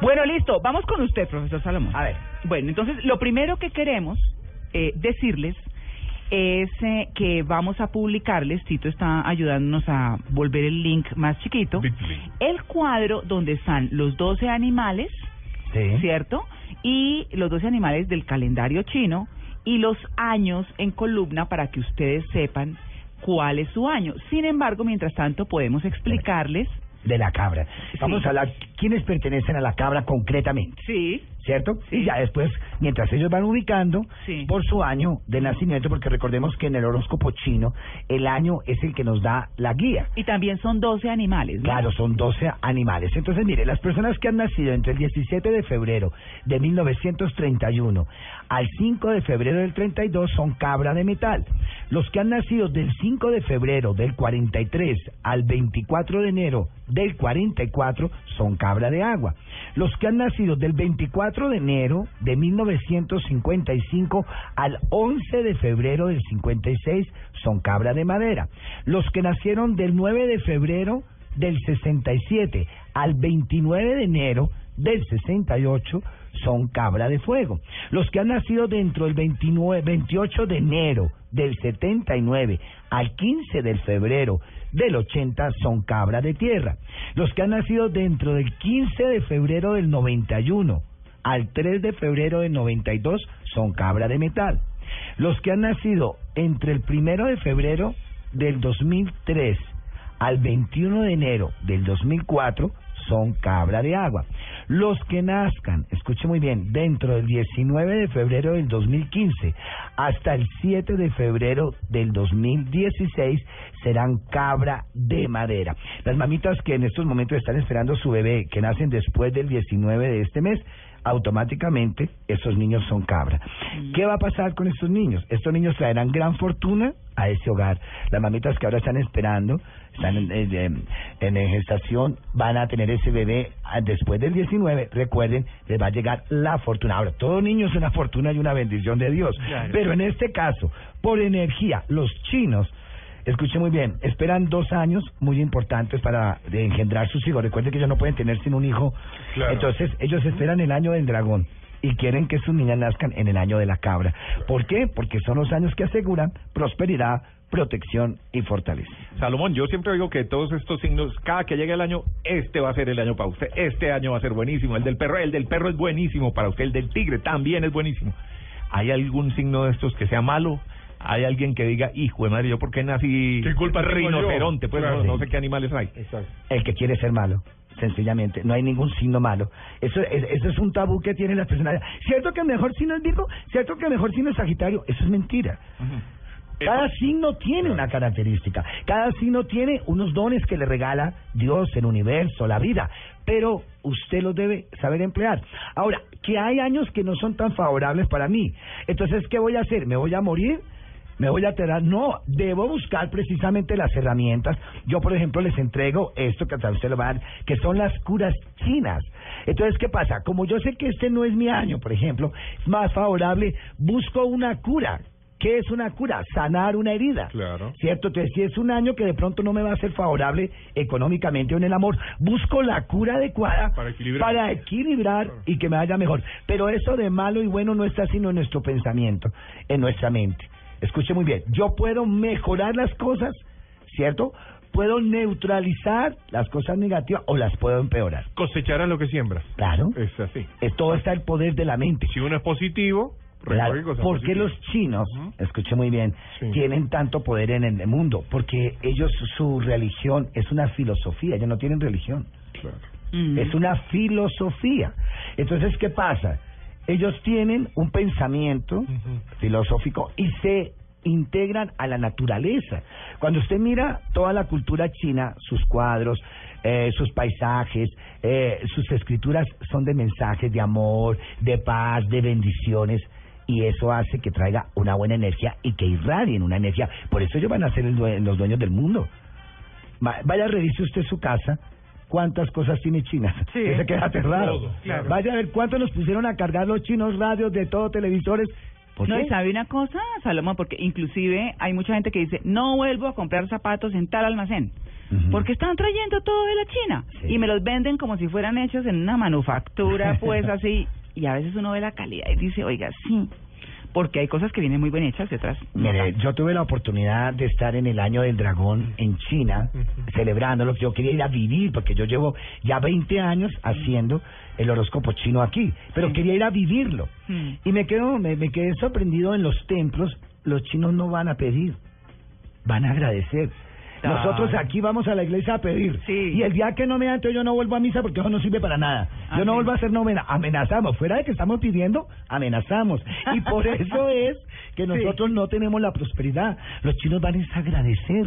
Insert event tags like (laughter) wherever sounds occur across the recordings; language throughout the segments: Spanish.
Bueno, listo. Vamos con usted, profesor Salomón. A ver. Bueno, entonces lo primero que queremos eh, decirles es eh, que vamos a publicarles, Tito está ayudándonos a volver el link más chiquito, el cuadro donde están los 12 animales, Sí. ¿cierto? Y los 12 animales del calendario chino y los años en columna para que ustedes sepan cuál es su año. Sin embargo, mientras tanto, podemos explicarles. De la cabra. Vamos a hablar quiénes pertenecen a la cabra concretamente. Sí. ¿Cierto? Sí. Y ya después, mientras ellos van ubicando Sí. por su año de nacimiento, porque recordemos que en el horóscopo chino el año es el que nos da la guía. Y también son 12 animales. ¿no? Claro, son 12 animales. Entonces, mire, las personas que han nacido entre el 17 de febrero de 1931 al 5 de febrero del 32 son cabra de metal. Los que han nacido del 5 de febrero del 43 al 24 de enero del 44 son cabra de agua. Los que han nacido del 24 de enero de 1955 al 11 de febrero del 56 son cabra de madera. Los que nacieron del 9 de febrero del 67 al 29 de enero del 68 son cabra de fuego. Los que han nacido dentro del 29, 28 de enero del 79 al 15 de febrero del 80 son cabra de tierra. Los que han nacido dentro del 15 de febrero del 91 al 3 de febrero del 92 son cabra de metal. Los que han nacido entre el 1 de febrero del 2003 al 21 de enero del 2004 son cabra de agua. Los que nazcan, escuche muy bien, dentro del 19 de febrero del 2015 hasta el 7 de febrero del 2016 serán cabra de madera. Las mamitas que en estos momentos están esperando su bebé, que nacen después del 19 de este mes, automáticamente esos niños son cabra. ¿Qué va a pasar con estos niños? Estos niños traerán gran fortuna a ese hogar. Las mamitas que ahora están esperando, están en, en- en- en gestación, van a tener ese bebé ah, después del 19. Recuerden, les va a llegar la fortuna. Ahora, todo niño es una fortuna y una bendición de Dios. Pero en este caso, por energía, los chinos Escuche muy bien, esperan dos años muy importantes para engendrar sus hijos. Recuerden que ellos no pueden tener sin un hijo. Entonces, ellos esperan el año del dragón y quieren que sus niñas nazcan en el año de la cabra. ¿Por qué? Porque son los años que aseguran prosperidad, protección y fortaleza. Salomón, yo siempre digo que todos estos signos, cada que llegue el año, este va a ser el año para usted, este año va a ser buenísimo, el del perro, el del perro es buenísimo para usted, el del tigre también es buenísimo. ¿Hay algún signo de estos que sea malo? ¿Hay alguien que diga, hijo de madre, yo por qué nací ¿Qué culpa rinoceronte? Pues Claro. no, no sé qué animales hay. El que quiere ser malo, sencillamente. No hay ningún signo malo. Eso es, eso es un tabú que tienen las personas. ¿Cierto que el mejor signo es Virgo? ¿Cierto que el mejor signo es Sagitario? Eso es mentira. Cada signo tiene una característica, cada signo tiene unos dones que le regala Dios, el universo, la vida, pero usted los debe saber emplear. Ahora, que hay años que no son tan favorables para mí, entonces, ¿qué voy a hacer? ¿Me voy a morir? ¿Me voy a alterar? No, debo buscar precisamente las herramientas. Yo, por ejemplo, les entrego esto que a usted lo va a dar, que son las curas chinas. Entonces, ¿qué pasa? Como yo sé que este no es mi año, por ejemplo, es más favorable, busco una cura. ¿Qué es una cura? Sanar una herida. Claro. ¿Cierto? Entonces, si es un año que de pronto no me va a ser favorable económicamente o en el amor, busco la cura adecuada Para equilibrar. para equilibrar y que me vaya mejor. Pero eso de malo y bueno no está sino en nuestro pensamiento, en nuestra mente. Escuche muy bien, yo puedo mejorar las cosas, ¿cierto? Puedo neutralizar las cosas negativas o las puedo empeorar. Cosecharás lo que siembras. Claro. Es así. Eh, todo está el poder de la mente. Si uno es positivo, Claro, ¿Por qué positivas. los chinos, Ujú. escuche muy bien, Sí. tienen tanto poder en el mundo? Porque ellos, su religión es una filosofía, ellos no tienen religión, Claro. Mm. es una filosofía. Entonces, ¿qué pasa? Ellos tienen un pensamiento filosófico y se integran a la naturaleza. Cuando usted mira toda la cultura china, sus cuadros, eh, sus paisajes, eh, sus escrituras son de mensajes de amor, de paz, de bendiciones. Y eso hace que traiga una buena energía y que irradien una energía. Por eso ellos van a ser el due- los dueños del mundo. Va- Vaya, revise usted su casa. ¿Cuántas cosas tiene China? Sí. Que se queda aterrado. Todo, claro. Vaya a ver cuánto nos pusieron a cargar los chinos radios de todo, televisores. ¿Por No, y sabe una cosa, Salomón, porque inclusive hay mucha gente que dice, no vuelvo a comprar zapatos en tal almacén. Porque están trayendo todo de la China Sí. y me los venden como si fueran hechos en una manufactura, pues (laughs) así. Y a veces uno ve la calidad y dice, oiga, sí, porque hay cosas que vienen muy bien hechas y otras. no Mire, tanto. yo tuve la oportunidad de estar en el año del dragón en China, celebrándolo. Yo quería ir a vivir, porque yo llevo ya 20 años haciendo el horóscopo chino aquí, pero Sí. quería ir a vivirlo. Mm. Y me quedo, me, me quedé sorprendido en los templos. Los chinos no van a pedir, van a agradecer. Nosotros aquí vamos a la iglesia a pedir. Sí. Y el día que no me dan, entonces yo no vuelvo a misa porque eso no sirve para nada. Yo no vuelvo a hacer novena. Amenazamos. Fuera de que estamos pidiendo, amenazamos. Y por (laughs) eso es que nosotros no tenemos la prosperidad. Los chinos van a agradecer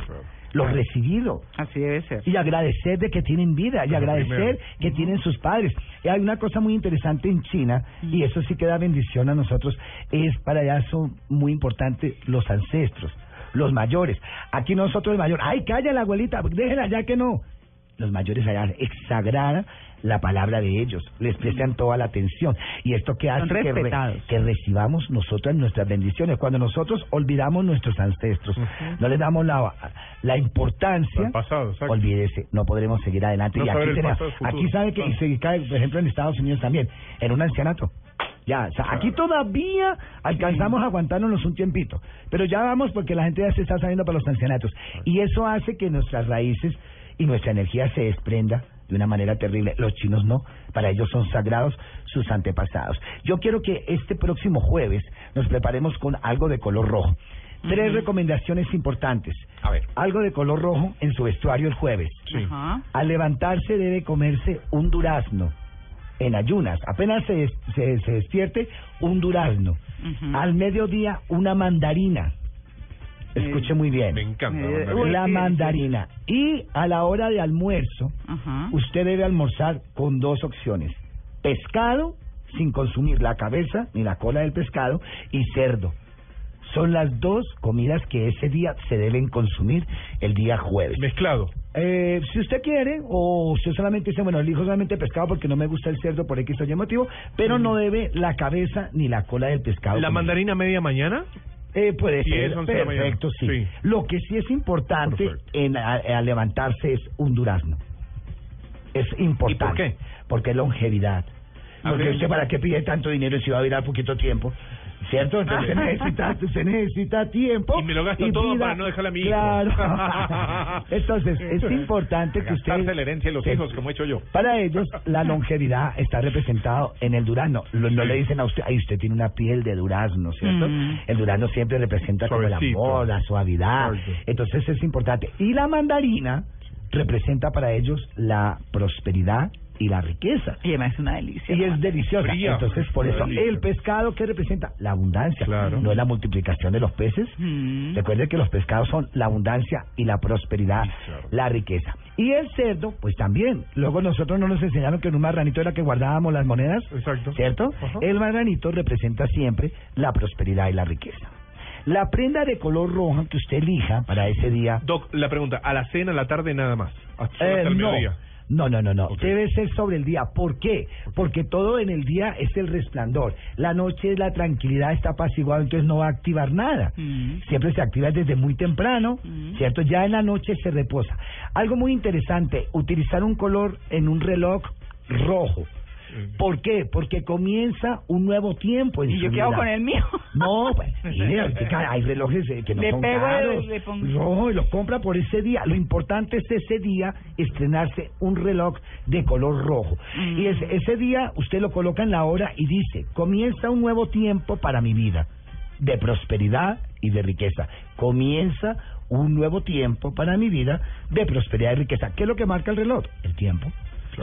lo recibido Así debe ser. y agradecer de que tienen vida y agradecer primero. que tienen sus padres. Y hay una cosa muy interesante en China y eso sí que da bendición a nosotros, es para allá son muy importantes los ancestros, los mayores. Aquí nosotros el mayor, ay, calla la abuelita, déjenla ya que no. Los mayores allá exagraran la palabra de ellos, les prestan toda la atención. Y esto que hace que, re- respetados. que recibamos nosotros nuestras bendiciones. Cuando nosotros olvidamos nuestros ancestros, no les damos la, la importancia, pasado, olvídese, no podremos seguir adelante. No y aquí, tenemos- aquí sabe que y se cae, por ejemplo, en Estados Unidos también, en un ancianato. Ya, o sea, aquí todavía alcanzamos a aguantarnos un tiempito, pero ya vamos porque la gente ya se está saliendo para los ancianatos. Y eso hace que nuestras raíces y nuestra energía se desprenda de una manera terrible. Los chinos no, para ellos son sagrados sus antepasados. Yo quiero que este próximo jueves nos preparemos con algo de color rojo. Tres recomendaciones importantes. A ver. Algo de color rojo en su vestuario el jueves. Sí. Ajá. Al levantarse debe comerse un durazno en ayunas. Apenas se, se, se despierte, un durazno. Al mediodía, una mandarina. Escuche muy bien. Me encanta. Eh, la mandarina. uy, La mandarina. Y a la hora de almuerzo, usted debe almorzar con dos opciones. Pescado, sin consumir la cabeza ni la cola del pescado, y cerdo. Son las dos comidas que ese día se deben consumir el día jueves. Mezclado. Eh, si usted quiere, o usted solamente dice, bueno, elijo solamente pescado porque no me gusta el cerdo por X o Y motivo, pero no debe la cabeza ni la cola del pescado. ¿La mandarina media mañana? Eh, puede ser, perfecto, sí. Sí. Lo que sí es importante en a- al levantarse es un durazno. Es importante. ¿Y por qué? Porque es longevidad. Porque usted para qué pide tanto dinero si va a durar poquito tiempo. ¿Cierto? Entonces se necesita, se necesita tiempo. Y me lo gasto todo para no dejarle a mi hijo. Claro. (laughs) Entonces, es importante que usted... Gastarse la herencia de los que- hijos, como he hecho yo. Para ellos, la longevidad está representado en el durazno. Lo- no le dicen a usted, ay, usted tiene una piel de durazno, ¿cierto? Mm. El durazno siempre representa como el amor, la suavidad. Entonces es importante. Y la mandarina representa para ellos la prosperidad y la riqueza. Y además es una delicia. Y es deliciosa. Fría. Entonces, por eso, Delicia. el pescado que representa la abundancia, Claro. no es la multiplicación de los peces. Mm. Recuerde que los pescados son la abundancia y la prosperidad, Claro. la riqueza. Y el cerdo, pues también. Luego nosotros no nos enseñaron que en un marranito era que guardábamos las monedas, Exacto. ¿cierto? Ajá. El marranito representa siempre la prosperidad y la riqueza. La prenda de color rojo que usted elija para ese día Doc, la pregunta, ¿a la cena, a la tarde, nada más? Hasta, eh, hasta el no. mediodía. No, no, no, no. Ok. Debe ser sobre el día. ¿Por qué? Porque todo en el día es el resplandor. La noche es la tranquilidad, está apaciguado, entonces no va a activar nada. Mm. Siempre se activa desde muy temprano, Mm. ¿cierto? Ya en la noche se reposa. Algo muy interesante, utilizar un color en un reloj rojo. ¿Por qué? Porque comienza un nuevo tiempo en Y su yo quedo vida. con el mío. No, pues, (laughs) mire, ahorita hay relojes eh, que no Le son pego el- caros. le pongo- No, y los compra por ese día. Lo importante es ese día estrenarse un reloj de color rojo. Mm. Y ese, ese día usted lo coloca en la hora y dice, comienza un nuevo tiempo para mi vida, de prosperidad y de riqueza. Comienza un nuevo tiempo para mi vida de prosperidad y riqueza. ¿Qué es lo que marca el reloj? El tiempo.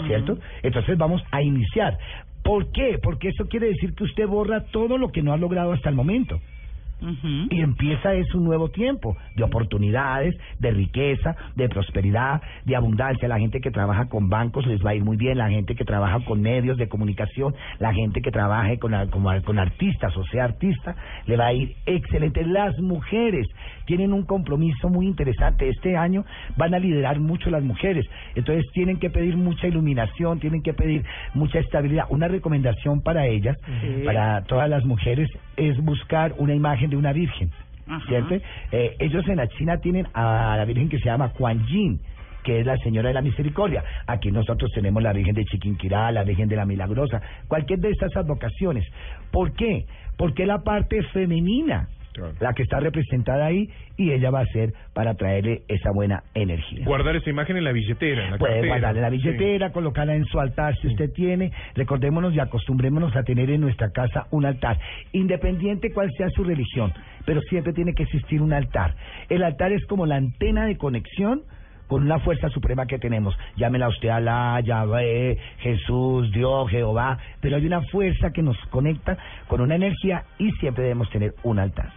¿Cierto? Entonces vamos a iniciar. ¿Por qué? Porque eso quiere decir que usted borra todo lo que no ha logrado hasta el momento. Y empieza es un nuevo tiempo de oportunidades, de riqueza, de prosperidad, de abundancia. La gente que trabaja con bancos les va a ir muy bien, la gente que trabaja con medios de comunicación, la gente que trabaje con, con, con artistas o sea artista, le va a ir excelente. Las mujeres tienen un compromiso muy interesante. Este año van a liderar mucho las mujeres. Entonces tienen que pedir mucha iluminación, tienen que pedir mucha estabilidad. Una recomendación para ellas, para todas las mujeres, es buscar una imagen de una virgen. ¿Cierto? Eh, ellos en la China tienen a la virgen que se llama Kuan Yin que es la Señora de la Misericordia. Aquí nosotros tenemos la Virgen de Chiquinquirá, la Virgen de la Milagrosa, cualquier de estas advocaciones. ¿Por qué? Porque la parte femenina la que está representada ahí y ella va a ser para traerle esa buena energía. Guardar esa imagen en la billetera, en la Puede guardarla en la billetera, colocarla en su altar si usted tiene. Recordémonos y acostumbrémonos a tener en nuestra casa un altar, independiente cuál sea su religión, pero siempre tiene que existir un altar. El altar es como la antena de conexión con una fuerza suprema que tenemos. Llámela usted Alá, Yahvé, Jesús, Dios, Jehová, pero hay una fuerza que nos conecta con una energía y siempre debemos tener un altar.